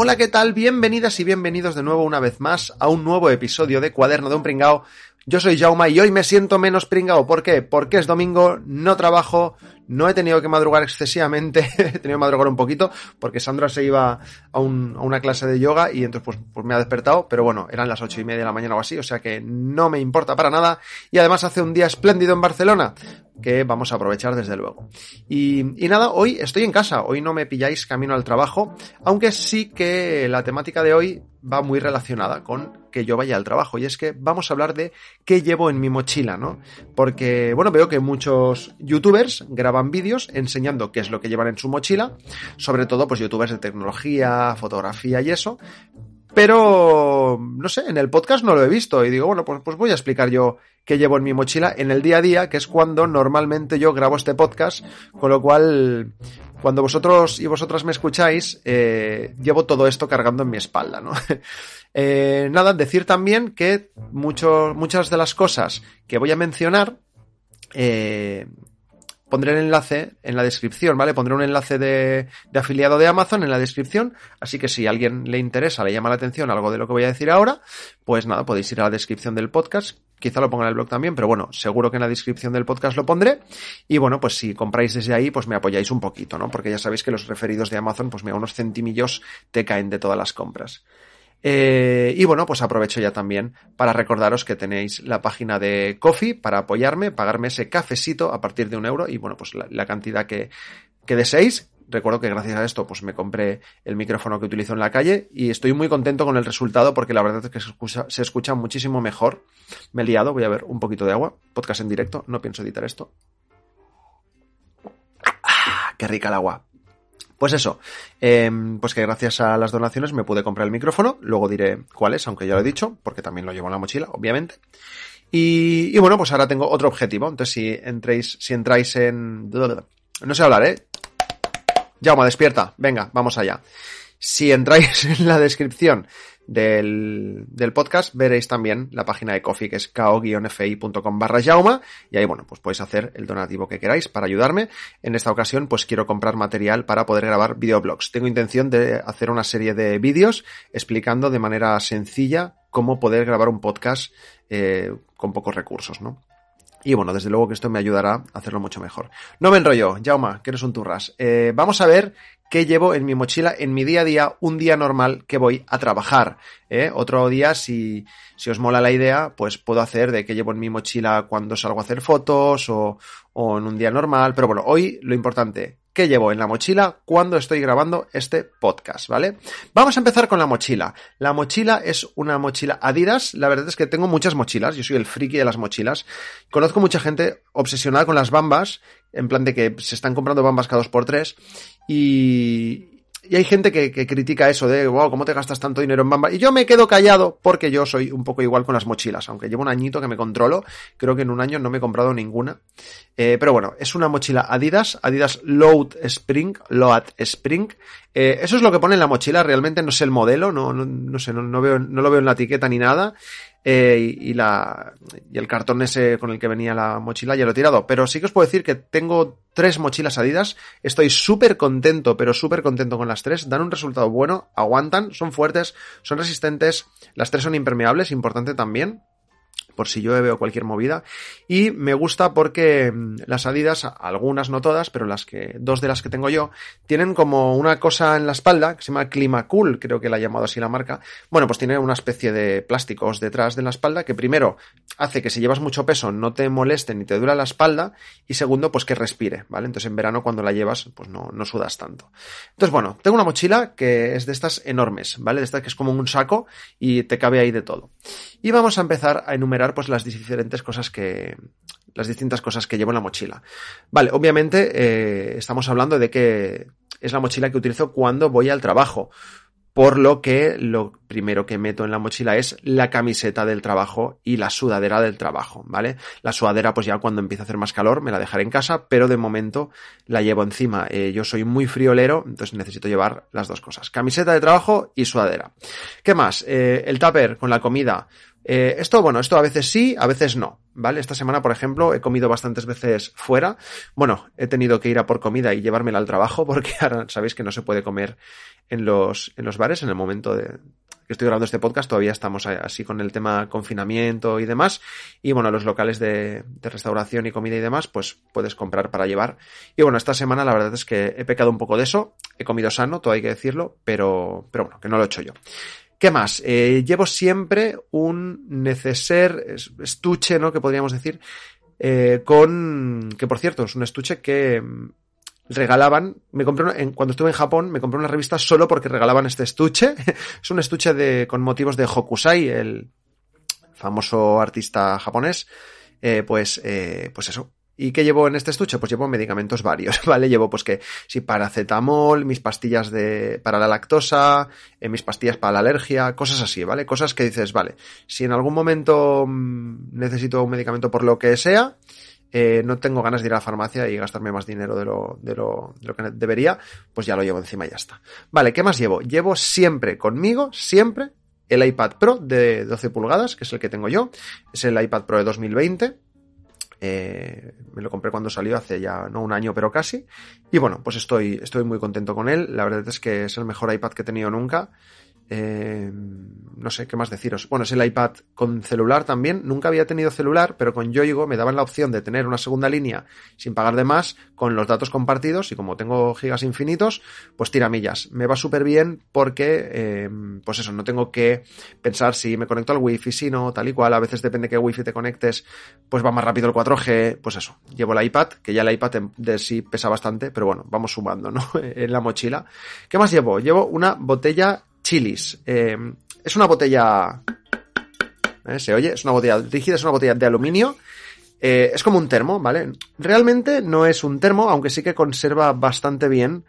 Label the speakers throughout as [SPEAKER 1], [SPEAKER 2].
[SPEAKER 1] Hola, ¿qué tal? Bienvenidas y bienvenidos de nuevo una vez más a un nuevo episodio de Cuaderno de un Pringao. Yo soy Jauma y hoy me siento menos pringao. ¿Por qué? Porque es domingo, no trabajo, no he tenido que madrugar excesivamente, he tenido que madrugar un poquito porque Sandra se iba a, una clase de yoga y entonces pues, pues, me ha despertado, pero bueno, eran las ocho y media de la mañana o así, o sea que no me importa para nada y además hace un día espléndido en Barcelona que vamos a aprovechar desde luego. Y nada, hoy estoy en casa, hoy no me pilláis camino al trabajo, aunque sí que la temática de hoy va muy relacionada con que yo vaya al trabajo y es que vamos a hablar de qué llevo en mi mochila, ¿no? Porque, bueno, veo que muchos youtubers graban vídeos enseñando qué es lo que llevan en su mochila, sobre todo pues youtubers de tecnología, fotografía y eso, pero, no sé, en el podcast no lo he visto y digo, bueno, pues, pues voy a explicar yo qué llevo en mi mochila en el día a día, que es cuando normalmente yo grabo este podcast, con lo cual cuando vosotros y vosotras me escucháis, eh, llevo todo esto cargando en mi espalda, ¿no? eh, nada, decir también que muchas de las cosas que voy a mencionar, eh, pondré el enlace en la descripción, ¿vale? Pondré un enlace de, afiliado de Amazon en la descripción, así que si a alguien le interesa, le llama la atención algo de lo que voy a decir ahora, pues nada, podéis ir a la descripción del podcast, quizá lo ponga en el blog también, pero bueno, seguro que en la descripción del podcast lo pondré, y bueno, pues si compráis desde ahí, pues me apoyáis un poquito, ¿no? Porque ya sabéis que los referidos de Amazon, pues mira, unos centimillos te caen de todas las compras. Eh, y bueno, pues aprovecho ya también para recordaros que tenéis la página de Coffee para apoyarme, pagarme ese cafecito a partir de un euro y bueno, pues la, cantidad que, que deseéis. Recuerdo que gracias a esto pues me compré el micrófono que utilizo en la calle y estoy muy contento con el resultado porque la verdad es que se escucha, se escucha muchísimo mejor. Me he liado, voy a ver un poquito de agua, podcast en directo, no pienso editar esto. Ah, qué rica el agua. Pues eso, em, pues que gracias a las donaciones me pude comprar el micrófono, luego diré cuál es, aunque ya lo he dicho, porque también lo llevo en la mochila, obviamente. Y, y bueno, pues ahora tengo otro objetivo. Entonces, si entréis, si entráis en. No sé hablar, ¿eh? Llama, despierta. Venga, vamos allá. Si entráis en la descripción del, del, podcast veréis también la página de Coffee, que es ko-fi.com barra Jauma, y ahí, bueno, pues podéis hacer el donativo que queráis para ayudarme. En esta ocasión, pues quiero comprar material para poder grabar videoblogs. Tengo intención de hacer una serie de vídeos explicando de manera sencilla cómo poder grabar un podcast eh, con pocos recursos, ¿no? Y bueno, desde luego que esto me ayudará a hacerlo mucho mejor. No me enrollo, Jauma, que eres un turras. Eh, vamos a ver qué llevo en mi mochila en mi día a día, un día normal que voy a trabajar. ¿eh? Otro día, si, si os mola la idea, pues puedo hacer de qué llevo en mi mochila cuando salgo a hacer fotos o, o en un día normal. Pero bueno, hoy lo importante, ¿qué llevo en la mochila cuando estoy grabando este podcast, ¿vale? Vamos a empezar con la mochila. La mochila es una mochila Adidas. La verdad es que tengo muchas mochilas. Yo soy el friki de las mochilas. Conozco mucha gente obsesionada con las bambas, en plan de que se están comprando bambas cada dos por tres. Y, y hay gente que, critica eso de, wow, ¿cómo te gastas tanto dinero en Bamba? Y yo me quedo callado porque yo soy un poco igual con las mochilas, aunque llevo un añito que me controlo, creo que en un año no me he comprado ninguna. Eh, pero bueno, es una mochila Adidas, Adidas Load Spring, Load Spring. Eh, eso es lo que pone en la mochila, realmente no sé el modelo, no, no, no sé, no, veo, no lo veo en la etiqueta ni nada. Eh, y, la, y el cartón ese con el que venía la mochila ya lo he tirado. Pero sí que os puedo decir que tengo tres mochilas Adidas. Estoy súper contento, pero súper contento con las tres. Dan un resultado bueno, aguantan, son fuertes, son resistentes. Las tres son impermeables, importante también por si llueve o cualquier movida. Y me gusta porque mm, las Adidas, algunas no todas, pero las que, dos de las que tengo yo, tienen como una cosa en la espalda que se llama Climacool, creo que la ha llamado así la marca. Bueno, pues tiene una especie de plásticos detrás de la espalda que primero hace que si llevas mucho peso no te moleste ni te dura la espalda y segundo, pues que respire, ¿vale? Entonces en verano cuando la llevas, pues no, no sudas tanto. Entonces, bueno, tengo una mochila que es de estas enormes, ¿vale? De estas que es como un saco y te cabe ahí de todo. Y vamos a empezar a enumerar pues las diferentes cosas que, las distintas cosas que llevo en la mochila. Vale, obviamente eh, estamos hablando de que es la mochila que utilizo cuando voy al trabajo. Por lo que lo primero que meto en la mochila es la camiseta del trabajo y la sudadera del trabajo, ¿vale? La sudadera, pues ya cuando empiece a hacer más calor me la dejaré en casa, pero de momento la llevo encima. Eh, yo soy muy friolero, entonces necesito llevar las dos cosas. Camiseta de trabajo y sudadera. ¿Qué más? Eh, el tupper con la comida. Eh, esto, bueno, esto a veces sí, a veces no, ¿vale? Esta semana, por ejemplo, he comido bastantes veces fuera. Bueno, he tenido que ir a por comida y llevármela al trabajo porque ahora sabéis que no se puede comer en los, en los bares en el momento de que estoy grabando este podcast. Todavía estamos así con el tema confinamiento y demás. Y bueno, los locales de, de restauración y comida y demás, pues puedes comprar para llevar. Y bueno, esta semana la verdad es que he pecado un poco de eso. He comido sano, todo hay que decirlo, pero, pero bueno, que no lo he hecho yo. ¿Qué más? Eh, llevo siempre un neceser, estuche, ¿no? Que podríamos decir, eh, con, que por cierto, es un estuche que mm, regalaban, me compré, en, cuando estuve en Japón, me compré una revista solo porque regalaban este estuche. es un estuche de, con motivos de Hokusai, el famoso artista japonés. Eh, pues, eh, pues eso, ¿Y qué llevo en este estuche? Pues llevo medicamentos varios, ¿vale? Llevo pues que si paracetamol, mis pastillas de, para la lactosa, eh, mis pastillas para la alergia, cosas así, ¿vale? Cosas que dices, vale, si en algún momento mm, necesito un medicamento por lo que sea, eh, no tengo ganas de ir a la farmacia y gastarme más dinero de lo, de, lo, de lo que debería, pues ya lo llevo encima y ya está. Vale, ¿qué más llevo? Llevo siempre conmigo, siempre, el iPad Pro de 12 pulgadas, que es el que tengo yo. Es el iPad Pro de 2020 eh, me lo compré cuando salió hace ya no un año, pero casi. Y bueno, pues estoy, estoy muy contento con él. La verdad es que es el mejor iPad que he tenido nunca. Eh, no sé qué más deciros. Bueno, es el iPad con celular también. Nunca había tenido celular, pero con Yoigo me daban la opción de tener una segunda línea sin pagar de más con los datos compartidos y como tengo gigas infinitos, pues tiramillas. Me va súper bien porque, eh, pues eso, no tengo que pensar si me conecto al wifi, si no, tal y cual. A veces depende qué wifi te conectes, pues va más rápido el 4G. Pues eso, llevo el iPad, que ya el iPad de sí pesa bastante, pero bueno, vamos sumando, ¿no? en la mochila. ¿Qué más llevo? Llevo una botella chilis. Eh, es una botella... ¿eh? ¿Se oye? Es una botella rígida, es una botella de aluminio. Eh, es como un termo, ¿vale? Realmente no es un termo, aunque sí que conserva bastante bien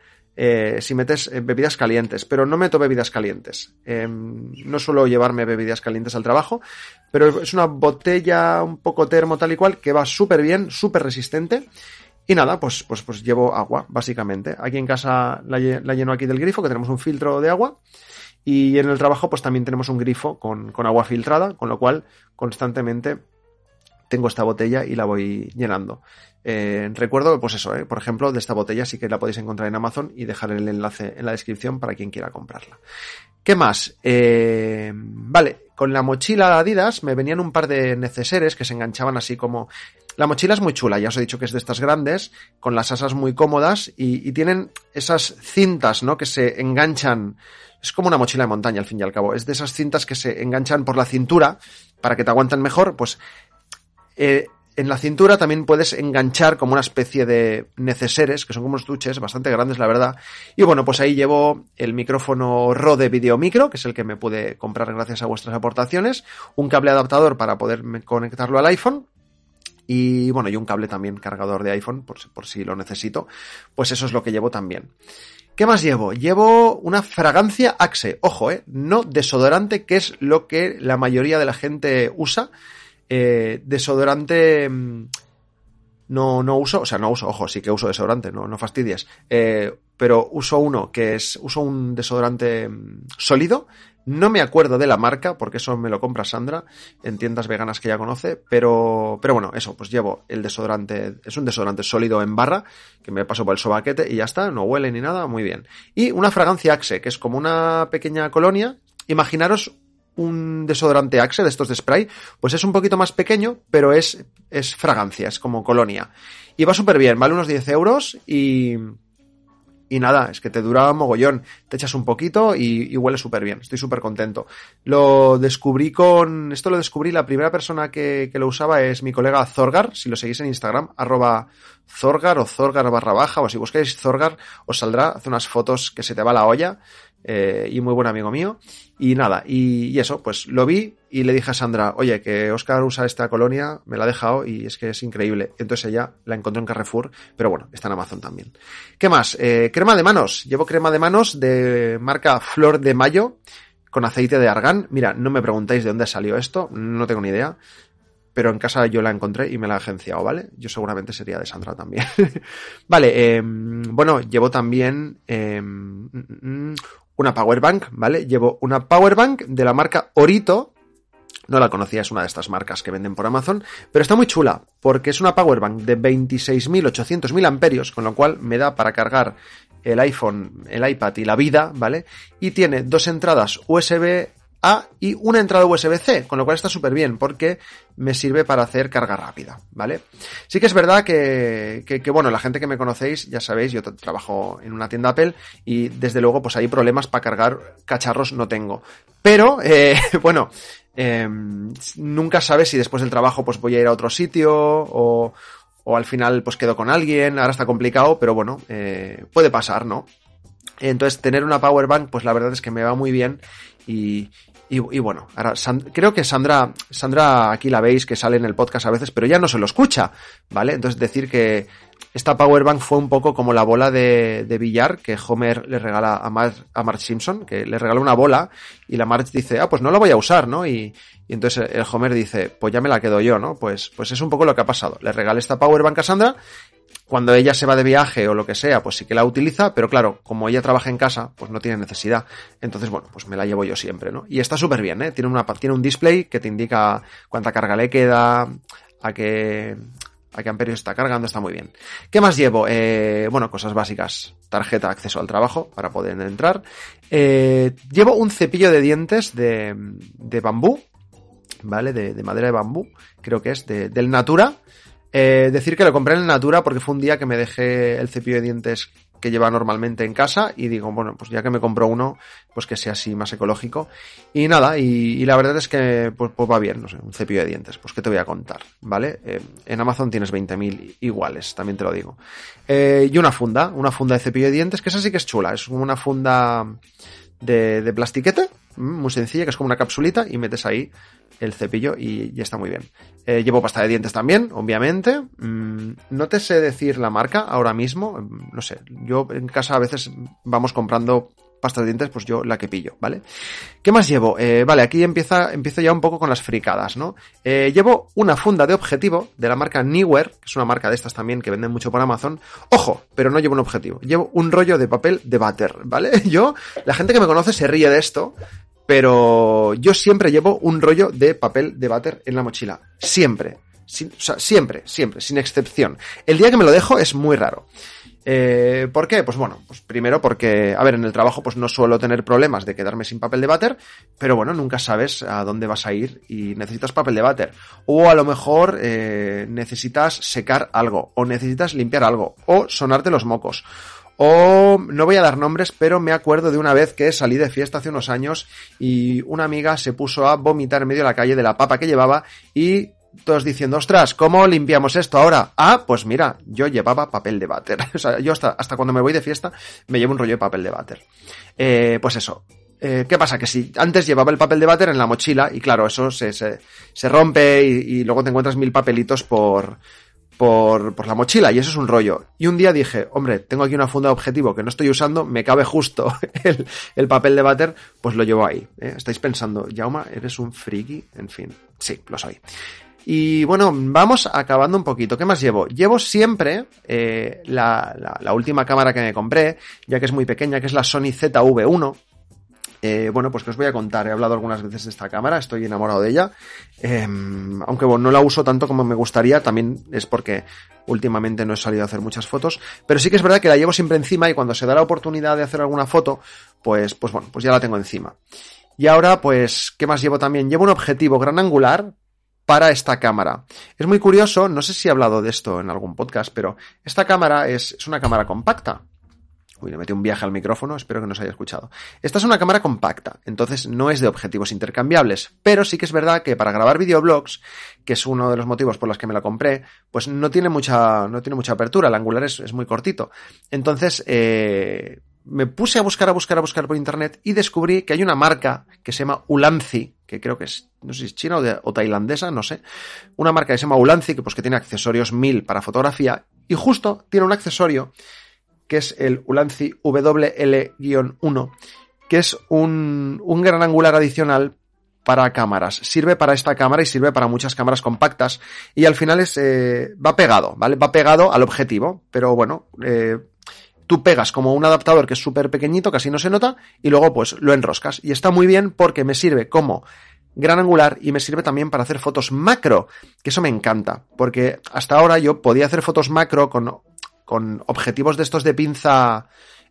[SPEAKER 1] si metes bebidas calientes, pero no meto bebidas calientes. no suelo llevarme bebidas calientes al trabajo, pero es una botella un poco termo tal y cual que va súper bien, súper resistente. Y nada, pues, pues, pues llevo agua, básicamente. Aquí en casa la, la lleno aquí del grifo, que tenemos un filtro de agua. Y en el trabajo, pues también tenemos un grifo con, agua filtrada, con lo cual constantemente tengo esta botella y la voy llenando. Eh, recuerdo, pues eso, eh, por ejemplo, de esta botella sí que la podéis encontrar en Amazon y dejar el enlace en la descripción para quien quiera comprarla. ¿Qué más? Eh, vale, con la mochila Adidas me venían un par de neceseres que se enganchaban así como... La mochila es muy chula, ya os he dicho que es de estas grandes, con las asas muy cómodas y, y tienen esas cintas, ¿no? Que se enganchan es como una mochila de montaña al fin y al cabo. Es de esas cintas que se enganchan por la cintura para que te aguanten mejor. Pues eh, en la cintura también puedes enganchar como una especie de neceseres, que son como estuches bastante grandes, la verdad. Y bueno, pues ahí llevo el micrófono Rode Video Micro, que es el que me pude comprar gracias a vuestras aportaciones, un cable adaptador para poder conectarlo al iPhone, y bueno, y un cable también cargador de iPhone, por, por si lo necesito. Pues eso es lo que llevo también. ¿Qué más llevo? Llevo una fragancia Axe. Ojo, eh, no desodorante, que es lo que la mayoría de la gente usa. Eh, desodorante mm, no, no uso, o sea, no uso, ojo, sí que uso desodorante, no, no fastidies. Eh, pero uso uno que es, uso un desodorante mm, sólido, no me acuerdo de la marca, porque eso me lo compra Sandra en tiendas veganas que ya conoce, pero, pero bueno, eso, pues llevo el desodorante, es un desodorante sólido en barra, que me paso por el sobaquete y ya está, no huele ni nada, muy bien. Y una fragancia Axe, que es como una pequeña colonia. Imaginaros un desodorante Axe de estos de spray, pues es un poquito más pequeño, pero es, es fragancia, es como colonia. Y va súper bien, vale unos 10 euros y, y nada, es que te dura mogollón. Te echas un poquito y, huele súper bien. Estoy súper contento. Lo descubrí con. Esto lo descubrí. La primera persona que, lo usaba es mi colega Zorgar. Si lo seguís en Instagram, arroba Zorgar o Zorgar barra baja. O si buscáis Zorgar, os saldrá. Hace unas fotos que se te va la olla. Eh, y muy buen amigo mío. Y nada, y, eso, pues lo vi, y le dije a Sandra, oye, que Oscar usa esta colonia, me la ha dejado y es que es increíble. Entonces ella la encontró en Carrefour, pero bueno, está en Amazon también. ¿Qué más? Eh, crema de manos. Llevo crema de manos de marca Flor de Mayo con aceite de argán. Mira, no me preguntáis de dónde salió esto, no tengo ni idea. Pero en casa yo la encontré y me la he agenciado, ¿vale? Yo seguramente sería de Sandra también. vale, eh, bueno, llevo también eh, una power bank, ¿vale? Llevo una power bank de la marca Orito, no la conocía, es una de estas marcas que venden por Amazon, pero está muy chula, porque es una powerbank de 26.800 mil amperios, con lo cual me da para cargar el iPhone, el iPad y la vida, ¿vale? Y tiene dos entradas USB A y una entrada USB-C, con lo cual está súper bien porque me sirve para hacer carga rápida, ¿vale? Sí que es verdad que, que, bueno, la gente que me conocéis, ya sabéis, yo trabajo en una tienda Apple y desde luego pues hay problemas para cargar cacharros no tengo. Pero, eh, bueno, Em, nunca sabes si después del trabajo pues voy a ir a otro sitio o, o al final pues quedo con alguien, ahora está complicado, pero bueno, eh, puede pasar, ¿no? Entonces tener una power bank pues la verdad es que me va muy bien y, y, bueno, ahora creo que Sandra, Sandra aquí la veis que sale en el podcast a veces, pero ya no se lo escucha, ¿vale? Entonces decir que esta powerbank fue un poco como la bola de, de billar que Homer le regala a, Mar, a Marge Simpson, que le regala una bola y la Marge dice, ah, pues no la voy a usar, ¿no? Y, y, entonces el Homer dice, pues ya me la quedo yo, ¿no? Pues, pues es un poco lo que ha pasado. Le regala esta powerbank a Sandra cuando ella se va de viaje o lo que sea, pues sí que la utiliza, pero claro, como ella trabaja en casa, pues no tiene necesidad. Entonces, bueno, pues me la llevo yo siempre, ¿no? Y está súper bien, ¿eh? Tiene, una, tiene un display que te indica cuánta carga le queda, a qué, a qué amperios está cargando, está muy bien. ¿Qué más llevo? Eh, bueno, cosas básicas. Tarjeta acceso al trabajo para poder entrar. Eh, llevo un cepillo de dientes de, de bambú, ¿vale? De, de, madera de bambú, creo que es, de, del Natura. Eh, decir que lo compré en el Natura porque fue un día que me dejé el cepillo de dientes que lleva normalmente en casa y digo, bueno, pues ya que me compro uno, pues que sea así más ecológico. Y nada, y, la verdad es que pues, pues, va bien, no sé, un cepillo de dientes, pues qué te voy a contar, ¿vale? Eh, en Amazon tienes 20.000 iguales, también te lo digo. Eh, y una funda, una funda de cepillo de dientes, que esa sí que es chula, es una funda de, de plastiquete, muy sencilla, que es como una capsulita y metes ahí el cepillo y ya está muy bien. Eh, llevo pasta de dientes también, obviamente. Mm, no te sé decir la marca ahora mismo, mm, no sé. Yo en casa a veces vamos comprando pasta de dientes, pues yo la que pillo, ¿vale? ¿Qué más llevo? Eh, vale, aquí empieza, empiezo ya un poco con las fricadas, ¿no? Eh, llevo una funda de objetivo de la marca Newer, que es una marca de estas también que venden mucho por Amazon. Ojo, pero no llevo un objetivo, llevo un rollo de papel de váter, ¿vale? Yo, la gente que me conoce se ríe de esto, pero yo siempre llevo un rollo de papel de váter en la mochila. Siempre. Siempre, siempre, sin excepción. El día que me lo dejo es muy raro. Eh, ¿Por qué? Pues bueno, pues primero porque, a ver, en el trabajo pues no suelo tener problemas de quedarme sin papel de váter, pero bueno, nunca sabes a dónde vas a ir y necesitas papel de váter. O a lo mejor eh, necesitas secar algo, o necesitas limpiar algo, o sonarte los mocos. O no voy a dar nombres, pero me acuerdo de una vez que salí de fiesta hace unos años y una amiga se puso a vomitar en medio de la calle de la papa que llevaba y todos diciendo, ostras, ¿cómo limpiamos esto ahora? Ah, pues mira, yo llevaba papel de váter. o sea, yo hasta, hasta cuando me voy de fiesta me llevo un rollo de papel de váter. Eh, pues eso. Eh, ¿Qué pasa? Que si antes llevaba el papel de váter en la mochila y claro, eso se, se, rompe y, y luego te encuentras mil papelitos por, por, por, la mochila y eso es un rollo. Y un día dije, hombre, tengo aquí una funda de objetivo que no estoy usando, me cabe justo el, el papel de váter, pues lo llevo ahí. ¿eh? Estáis pensando, Jauma, eres un friki, en fin, sí, lo soy. Y bueno, vamos acabando un poquito. ¿Qué más llevo? Llevo siempre eh, la, la, la, última cámara que me compré, ya que es muy pequeña, que es la Sony ZV1. Eh, bueno, pues que os voy a contar. He hablado algunas veces de esta cámara, estoy enamorado de ella. Eh, aunque bueno, no la uso tanto como me gustaría, también es porque últimamente no he salido a hacer muchas fotos. Pero sí que es verdad que la llevo siempre encima y cuando se da la oportunidad de hacer alguna foto, pues, pues bueno, pues ya la tengo encima. Y ahora, pues, ¿qué más llevo también? Llevo un objetivo gran angular para esta cámara. Es muy curioso, no sé si he hablado de esto en algún podcast, pero esta cámara es, es una cámara compacta. Uy, le metí un viaje al micrófono, espero que no se haya escuchado. Esta es una cámara compacta, entonces no es de objetivos intercambiables, pero sí que es verdad que para grabar videoblogs, que es uno de los motivos por los que me la compré, pues no tiene mucha, no tiene mucha apertura, el angular es, muy cortito. Entonces, eh, me puse a buscar, a buscar, a buscar por internet y descubrí que hay una marca que se llama Ulanzi, que creo que es, no sé si es china o, tailandesa, no sé. Una marca que se llama Ulanzi, que pues que tiene accesorios 1000 para fotografía, y justo tiene un accesorio que es el Ulanzi WL-1, que es un, un gran angular adicional para cámaras. Sirve para esta cámara y sirve para muchas cámaras compactas. Y al final es, eh, va pegado, ¿vale? Va pegado al objetivo. Pero bueno, eh, tú pegas como un adaptador que es súper pequeñito, casi no se nota, y luego pues lo enroscas. Y está muy bien porque me sirve como gran angular y me sirve también para hacer fotos macro, que eso me encanta, porque hasta ahora yo podía hacer fotos macro con, con objetivos de estos de pinza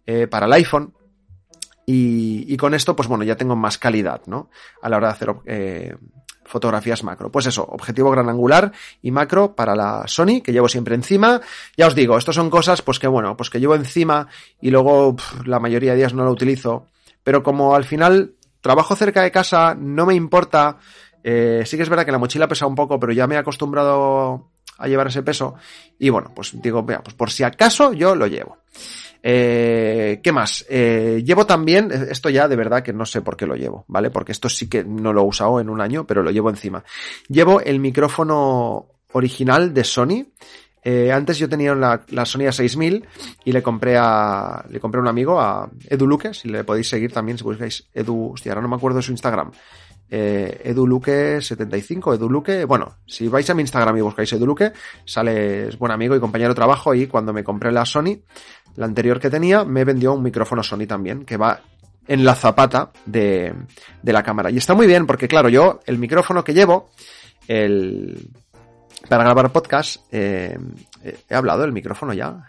[SPEAKER 1] eh, para el iPhone, y, con esto, pues bueno, ya tengo más calidad, ¿no? A la hora de hacer eh, fotografías macro. Pues eso, objetivo gran angular y macro para la Sony, que llevo siempre encima. Ya os digo, esto son cosas, pues que bueno, pues que llevo encima y luego la mayoría de días no lo utilizo. Pero como al final trabajo cerca de casa, no me importa. Eh, sí que es verdad que la mochila pesa un poco, pero ya me he acostumbrado a llevar ese peso. Y bueno, pues digo, vea, pues por si acaso yo lo llevo. Eh, ¿Qué más? Eh, llevo también, esto ya de verdad que no sé por qué lo llevo, ¿vale? Porque esto sí que no lo he usado en un año, pero lo llevo encima. Llevo el micrófono original de Sony. Eh, antes yo tenía la, la Sony A6000 y le compré a, le compré a un amigo, a Edu Luque, si le podéis seguir también, si buscáis Edu, hostia, ahora no me acuerdo de su Instagram. Eh, eduluque75, eduluque, bueno, si vais a mi Instagram y buscáis eduluque, sale, es buen amigo y compañero de trabajo y cuando me compré la Sony, la anterior que tenía, me vendió un micrófono Sony también, que va en la zapata de, de la cámara. Y está muy bien porque, claro, yo, el micrófono que llevo, el, para grabar podcast, eh, he hablado del micrófono ya.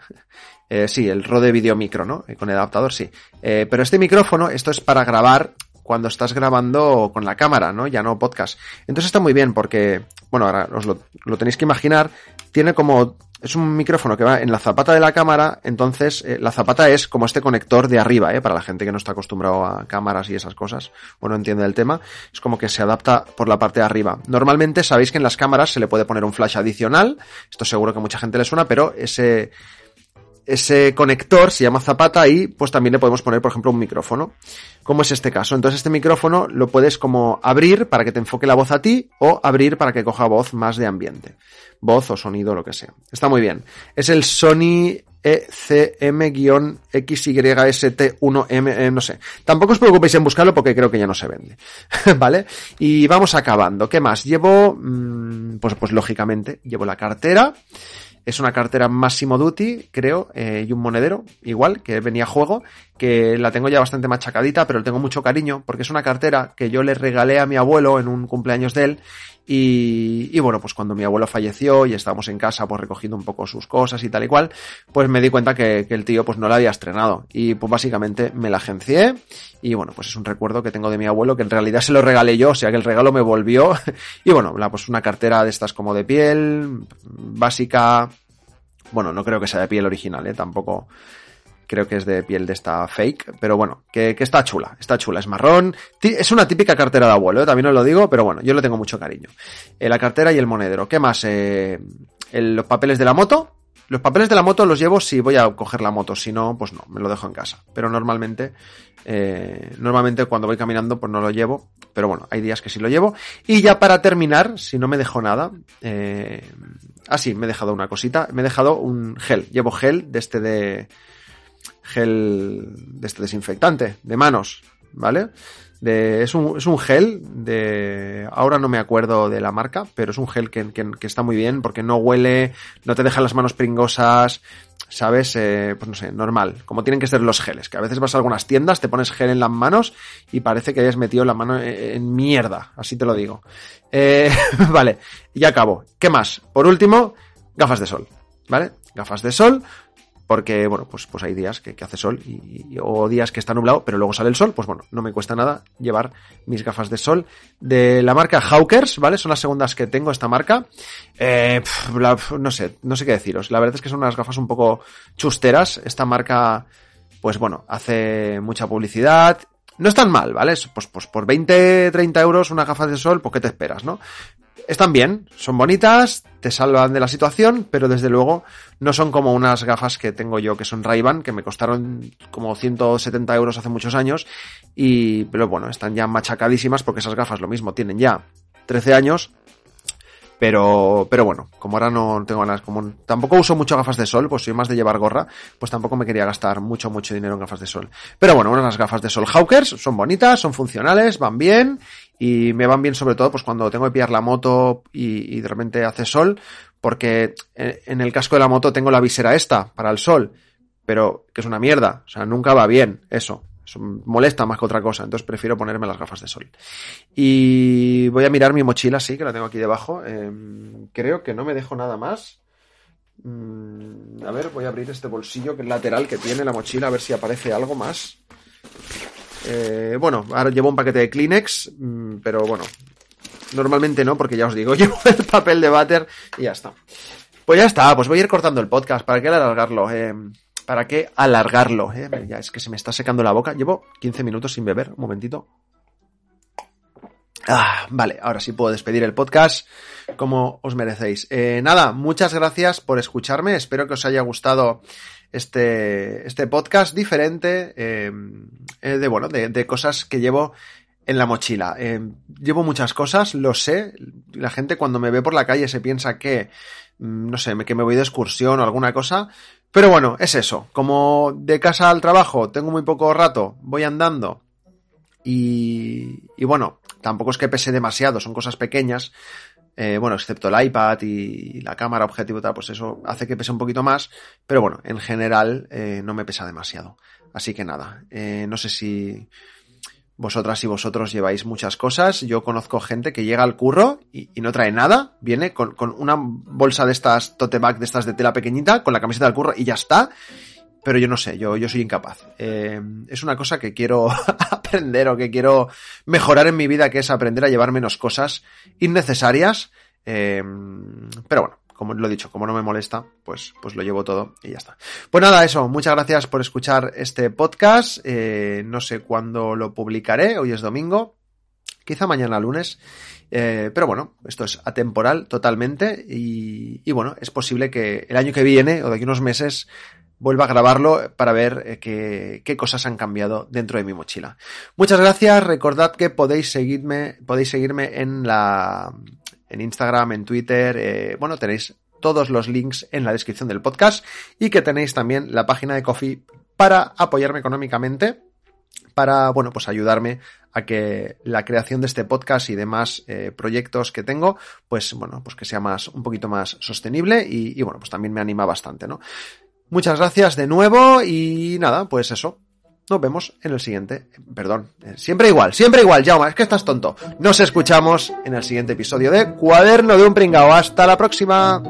[SPEAKER 1] Eh, sí, el Rode Video Micro, ¿no? Eh, con el adaptador, sí. Eh, pero este micrófono, esto es para grabar cuando estás grabando con la cámara, ¿no? Ya no podcast. Entonces está muy bien porque, bueno, ahora os lo, tenéis que imaginar, tiene como, es un micrófono que va en la zapata de la cámara, entonces eh, la zapata es como este conector de arriba, ¿eh? Para la gente que no está acostumbrado a cámaras y esas cosas, o no entiende el tema, es como que se adapta por la parte de arriba. Normalmente sabéis que en las cámaras se le puede poner un flash adicional, esto seguro que mucha gente le suena, pero ese, ese conector se llama zapata y pues también le podemos poner, por ejemplo, un micrófono, como es este caso. Entonces este micrófono lo puedes como abrir para que te enfoque la voz a ti o abrir para que coja voz más de ambiente. Voz o sonido, lo que sea. Está muy bien. Es el Sony ECM-XYST1M, eh, no sé. Tampoco os preocupéis en buscarlo porque creo que ya no se vende. ¿Vale? Y vamos acabando. ¿Qué más? Llevo, mm, pues, pues lógicamente, llevo la cartera. Es una cartera Massimo Duty, creo, eh, y un monedero, igual, que venía a juego, que la tengo ya bastante machacadita, pero le tengo mucho cariño, porque es una cartera que yo le regalé a mi abuelo en un cumpleaños de él, y, y, bueno, pues cuando mi abuelo falleció y estábamos en casa pues recogiendo un poco sus cosas y tal y cual, pues me di cuenta que, el tío pues no la había estrenado. Y pues básicamente me la agencié y bueno, pues es un recuerdo que tengo de mi abuelo que en realidad se lo regalé yo, o sea que el regalo me volvió. y bueno, pues una cartera de estas como de piel, básica. Bueno, no creo que sea de piel original, ¿eh? Tampoco creo que es de piel de esta fake, pero bueno, que, que está chula, está chula, es marrón, es una típica cartera de abuelo, ¿eh? también os lo digo, pero bueno, yo le tengo mucho cariño. Eh, la cartera y el monedero, ¿qué más? Eh, los papeles de la moto, los papeles de la moto los llevo si voy a coger la moto, si no, pues no, me lo dejo en casa. Pero normalmente, eh, normalmente cuando voy caminando, pues no lo llevo. Pero bueno, hay días que sí lo llevo. Y ya para terminar, si no me dejo nada, eh, ah sí, me he dejado una cosita, me he dejado un gel. Llevo gel de este de, gel de este desinfectante de manos, ¿vale? De, es, un, es un gel de... Ahora no me acuerdo de la marca, pero es un gel que, que, que está muy bien porque no huele, no te deja las manos pringosas, ¿sabes? Eh, pues no sé, normal, como tienen que ser los geles, que a veces vas a algunas tiendas, te pones gel en las manos y parece que hayas metido la mano en mierda, así te lo digo. Eh, vale, ya acabo. ¿Qué más? Por último, gafas de sol, ¿vale? Gafas de sol, porque, bueno, pues, pues hay días que, hace sol y, o días que está nublado, pero luego sale el sol, pues bueno, no me cuesta nada llevar mis gafas de sol de la marca Hawkers, ¿vale? Son las segundas que tengo esta marca. Eh, no sé, no sé qué deciros. La verdad es que son unas gafas un poco chusteras. Esta marca, pues bueno, hace mucha publicidad. No es tan mal, ¿vale? Pues, pues por 20, 30 euros una gafas de sol, pues ¿qué te esperas, no? Están bien, son bonitas, te salvan de la situación, pero desde luego no son como unas gafas que tengo yo que son ray que me costaron como 170 euros hace muchos años y, pero bueno, están ya machacadísimas porque esas gafas lo mismo tienen ya 13 años pero, pero bueno, como ahora no tengo ganas, como tampoco uso mucho gafas de sol, pues soy más de llevar gorra, pues tampoco me quería gastar mucho, mucho dinero en gafas de sol. Pero bueno, unas gafas de sol Hawkers son bonitas, son funcionales, van bien, y me van bien sobre todo pues cuando tengo que pillar la moto y, de repente hace sol, porque en el casco de la moto tengo la visera esta para el sol, pero que es una mierda, o sea, nunca va bien eso molesta más que otra cosa, entonces prefiero ponerme las gafas de sol. Y voy a mirar mi mochila, sí, que la tengo aquí debajo. Em, creo que no me dejo nada más. Mm, a ver, voy a abrir este bolsillo que es lateral que tiene la mochila, a ver si aparece algo más. Eh, bueno, ahora llevo un paquete de Kleenex, mm, pero bueno, normalmente no, porque ya os digo, llevo el papel de váter y ya está. Pues ya está, pues voy a ir cortando el podcast, ¿para qué alargarlo? Eh, ¿Para qué alargarlo? Eh? Ya es que se me está secando la boca. Llevo 15 minutos sin beber. Un momentito. Ah, vale, ahora sí puedo despedir el podcast como os merecéis. Eh, nada, muchas gracias por escucharme. Espero que os haya gustado este, este podcast diferente eh, eh, de, bueno, de, cosas que llevo en la mochila. llevo muchas cosas, lo sé. La gente cuando me ve por la calle se piensa que, mm, no sé, que me voy de excursión o alguna cosa. Pero bueno, es eso. Como de casa al trabajo tengo muy poco rato, voy andando. Y, y bueno, tampoco es que pese demasiado, son cosas pequeñas. Eh, bueno, excepto el iPad y la cámara objetivo tal, pues eso hace que pese un poquito más. Pero bueno, en general eh, no me pesa demasiado. Así que nada, eh, no sé si vosotras y vosotros lleváis muchas cosas. Yo conozco gente que llega al curro y, no trae nada. Viene con, una bolsa de estas tote bag, de estas de tela pequeñita, con la camiseta del curro y ya está. Pero yo no sé, yo, yo soy incapaz. Eh, es una cosa que quiero aprender o que quiero mejorar en mi vida, que es aprender a llevar menos cosas innecesarias. Eh, pero bueno, como lo he dicho, como no me molesta, pues, pues lo llevo todo y ya está. Pues nada, eso, muchas gracias por escuchar este podcast. Eh, no sé cuándo lo publicaré, hoy es domingo, quizá mañana lunes. Eh, pero bueno, esto es atemporal totalmente y, y, bueno, es posible que el año que viene o de aquí unos meses vuelva a grabarlo para ver eh, qué, qué, cosas han cambiado dentro de mi mochila. Muchas gracias, recordad que podéis seguirme, podéis seguirme en la, en Instagram, en Twitter, eh, bueno, tenéis todos los links en la descripción del podcast y que tenéis también la página de Coffee para apoyarme económicamente, para, bueno, pues ayudarme a que la creación de este podcast y demás eh, proyectos que tengo, pues bueno, pues que sea más, un poquito más sostenible y, y bueno, pues también me anima bastante, ¿no? Muchas gracias de nuevo y nada, pues eso. Nos vemos en el siguiente. Perdón. Eh, siempre igual, siempre igual, Jaume. Es que estás tonto. Nos escuchamos en el siguiente episodio de Cuaderno de un Pringao. Hasta la próxima.